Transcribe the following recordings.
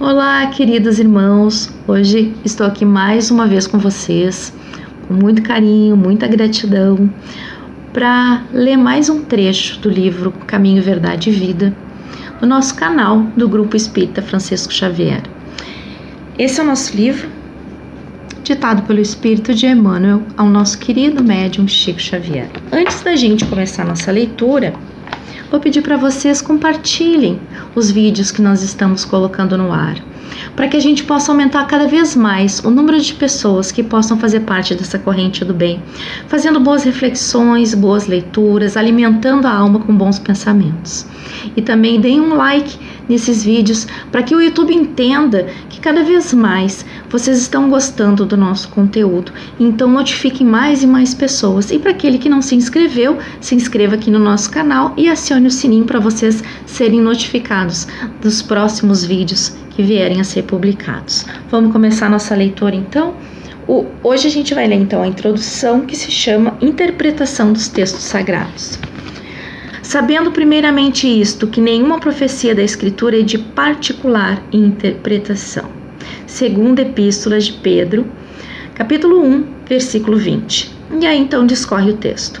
Olá, queridos irmãos. Hoje estou aqui mais uma vez com vocês, com muito carinho, muita gratidão, para ler mais um trecho do livro Caminho, Verdade e Vida, no nosso canal do Grupo Espírita Francisco Xavier. Esse é o nosso livro, ditado pelo Espírito de Emmanuel ao nosso querido médium Chico Xavier. Antes da gente começar nossa leitura, vou pedir para vocês compartilhem os vídeos que nós estamos colocando no ar, para que a gente possa aumentar cada vez mais o número de pessoas que possam fazer parte dessa corrente do bem, fazendo boas reflexões, boas leituras, alimentando a alma com bons pensamentos. E também deem um like nesses vídeos para que o YouTube entenda que cada vez mais vocês estão gostando do nosso conteúdo. Então notifiquem mais e mais pessoas. E para aquele que não se inscreveu, se inscreva aqui no nosso canal e acione o sininho para vocês serem notificados dos próximos vídeos que vierem a ser publicados. Vamos começar nossa leitura então? O, hoje a gente vai ler então a introdução que se chama Interpretação dos Textos Sagrados. Sabendo primeiramente isto, que nenhuma profecia da Escritura é de particular interpretação. Segunda Epístola de Pedro, capítulo 1, versículo 20. E aí então discorre o texto.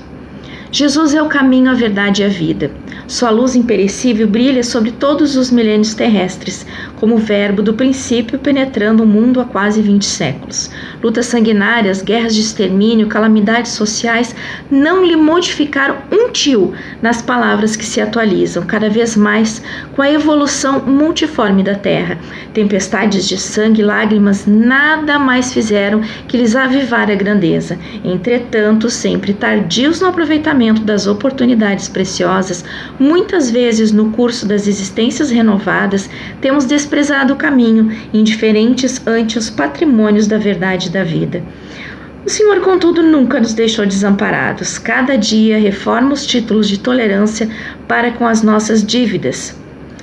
Jesus é o caminho, a verdade e a vida. Sua luz imperecível brilha sobre todos os milênios terrestres, como verbo do princípio penetrando o mundo há quase 20 séculos. Lutas sanguinárias, guerras de extermínio, calamidades sociais não lhe modificaram um tio nas palavras que se atualizam cada vez mais com a evolução multiforme da Terra. Tempestades de sangue lágrimas nada mais fizeram que lhes avivar a grandeza. Entretanto, sempre tardios no aproveitamento das oportunidades preciosas, Muitas vezes, no curso das existências renovadas, temos desprezado o caminho, indiferentes ante os patrimônios da verdade da vida. O Senhor, contudo, nunca nos deixou desamparados. Cada dia reforma os títulos de tolerância para com as nossas dívidas.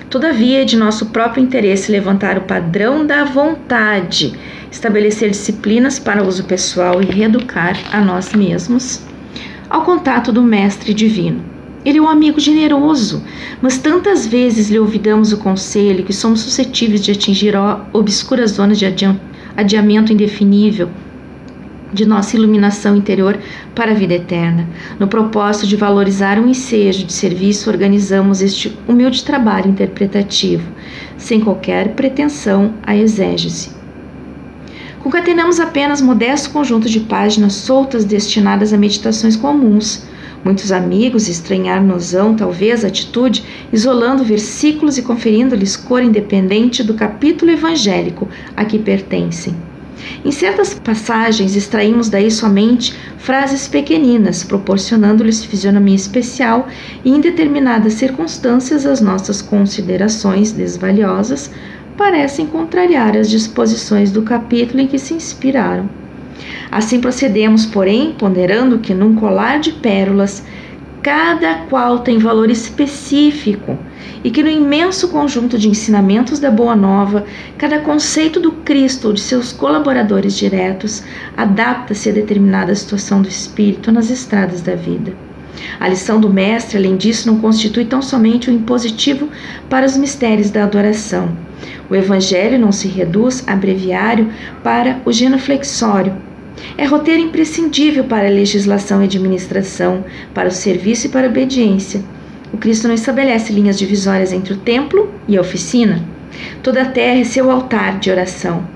Todavia, é de nosso próprio interesse levantar o padrão da vontade, estabelecer disciplinas para uso pessoal e reeducar a nós mesmos ao contato do Mestre Divino. Ele é um amigo generoso, mas tantas vezes lhe ouvidamos o conselho que somos suscetíveis de atingir obscuras zonas de adiamento indefinível de nossa iluminação interior para a vida eterna. No propósito de valorizar um ensejo de serviço, organizamos este humilde trabalho interpretativo, sem qualquer pretensão à exégese. Concatenamos apenas modesto conjunto de páginas soltas destinadas a meditações comuns Muitos amigos estranhar-nos-ão, talvez, a atitude, isolando versículos e conferindo-lhes cor independente do capítulo evangélico a que pertencem. Em certas passagens, extraímos daí somente frases pequeninas, proporcionando-lhes fisionomia especial e, em determinadas circunstâncias, as nossas considerações desvaliosas parecem contrariar as disposições do capítulo em que se inspiraram. Assim procedemos, porém, ponderando que num colar de pérolas cada qual tem valor específico e que no imenso conjunto de ensinamentos da Boa Nova, cada conceito do Cristo ou de seus colaboradores diretos adapta-se a determinada situação do espírito nas estradas da vida. A lição do Mestre, além disso, não constitui tão somente um impositivo para os mistérios da adoração. O Evangelho não se reduz a breviário para o genuflexório, é roteiro imprescindível para a legislação e administração, para o serviço e para a obediência. O Cristo não estabelece linhas divisórias entre o templo e a oficina. Toda a terra é seu altar de oração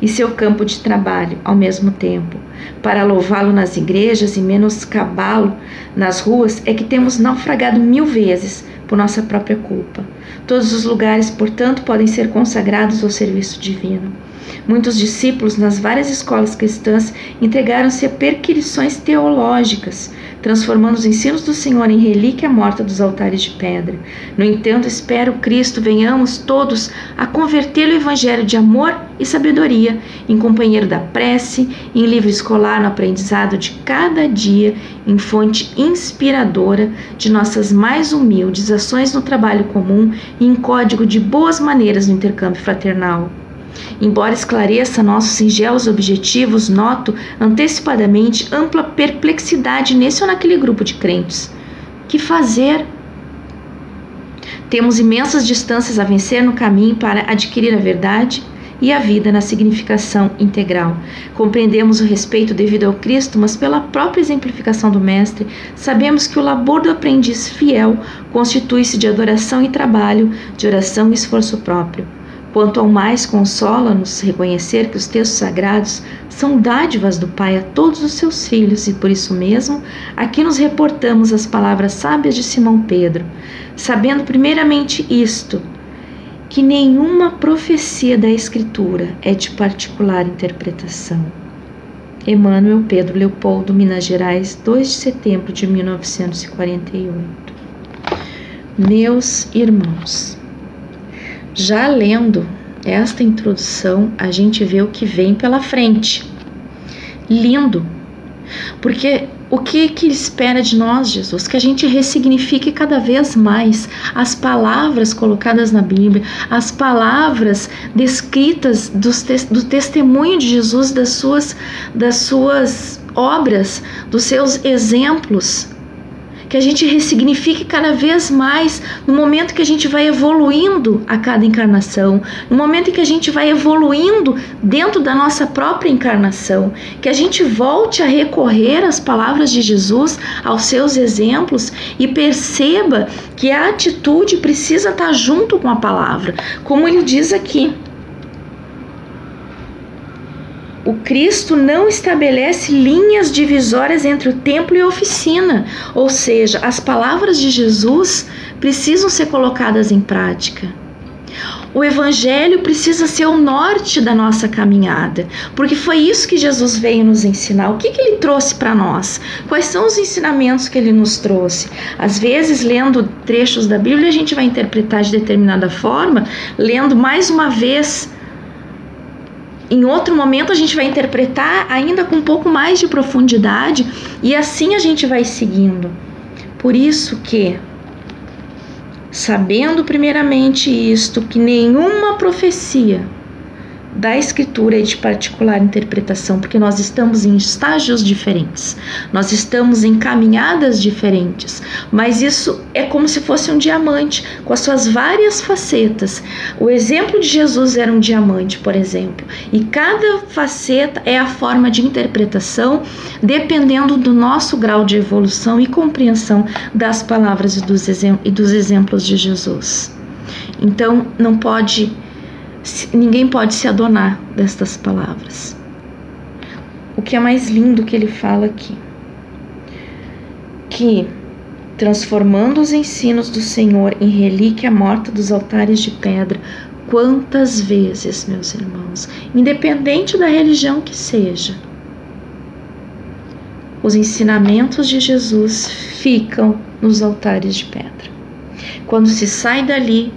e seu campo de trabalho ao mesmo tempo. Para louvá-lo nas igrejas e menoscabá-lo nas ruas é que temos naufragado mil vezes por nossa própria culpa. Todos os lugares, portanto, podem ser consagrados ao serviço divino. Muitos discípulos nas várias escolas cristãs entregaram-se a perquisições teológicas, transformando os ensinos do Senhor em relíquia morta dos altares de pedra. No entanto, espero Cristo venhamos todos a converter o evangelho de amor e sabedoria em companheiro da prece, em livro escolar no aprendizado de cada dia, em fonte inspiradora de nossas mais humildes ações no trabalho comum e em código de boas maneiras no intercâmbio fraternal. Embora esclareça nossos singelos objetivos, noto antecipadamente ampla perplexidade nesse ou naquele grupo de crentes. Que fazer? Temos imensas distâncias a vencer no caminho para adquirir a verdade e a vida na significação integral. Compreendemos o respeito devido ao Cristo, mas pela própria exemplificação do Mestre, sabemos que o labor do aprendiz fiel constitui-se de adoração e trabalho, de oração e esforço próprio. Quanto ao mais consola-nos reconhecer que os textos sagrados são dádivas do Pai a todos os seus filhos, e por isso mesmo aqui nos reportamos as palavras sábias de Simão Pedro, sabendo primeiramente isto, que nenhuma profecia da Escritura é de particular interpretação. Emmanuel Pedro Leopoldo, Minas Gerais, 2 de setembro de 1948. Meus irmãos, já lendo esta introdução, a gente vê o que vem pela frente. Lindo. Porque o que que espera de nós, Jesus? Que a gente ressignifique cada vez mais as palavras colocadas na Bíblia, as palavras descritas do testemunho de Jesus, das suas, das suas obras, dos seus exemplos que a gente ressignifique cada vez mais no momento que a gente vai evoluindo a cada encarnação, no momento em que a gente vai evoluindo dentro da nossa própria encarnação, que a gente volte a recorrer às palavras de Jesus, aos seus exemplos e perceba que a atitude precisa estar junto com a palavra, como ele diz aqui. O Cristo não estabelece linhas divisórias entre o templo e a oficina, ou seja, as palavras de Jesus precisam ser colocadas em prática. O Evangelho precisa ser o norte da nossa caminhada, porque foi isso que Jesus veio nos ensinar. O que, que ele trouxe para nós? Quais são os ensinamentos que ele nos trouxe? Às vezes, lendo trechos da Bíblia, a gente vai interpretar de determinada forma, lendo mais uma vez em outro momento a gente vai interpretar ainda com um pouco mais de profundidade e assim a gente vai seguindo. Por isso que sabendo primeiramente isto que nenhuma profecia da escritura e de particular interpretação, porque nós estamos em estágios diferentes, nós estamos em caminhadas diferentes, mas isso é como se fosse um diamante com as suas várias facetas. O exemplo de Jesus era um diamante, por exemplo, e cada faceta é a forma de interpretação dependendo do nosso grau de evolução e compreensão das palavras e dos exemplos de Jesus. Então, não pode ninguém pode se adonar destas palavras. O que é mais lindo que ele fala aqui? Que transformando os ensinos do Senhor em relíquia morta dos altares de pedra, quantas vezes, meus irmãos, independente da religião que seja, os ensinamentos de Jesus ficam nos altares de pedra. Quando se sai dali,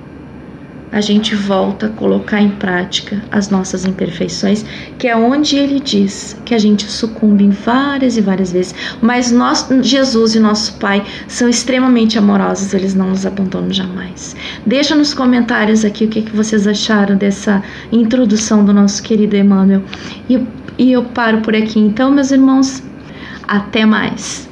a gente volta a colocar em prática as nossas imperfeições, que é onde ele diz que a gente sucumbe várias e várias vezes. Mas nós, Jesus e nosso Pai são extremamente amorosos, eles não nos abandonam jamais. Deixa nos comentários aqui o que, que vocês acharam dessa introdução do nosso querido Emmanuel. E, e eu paro por aqui então, meus irmãos. Até mais!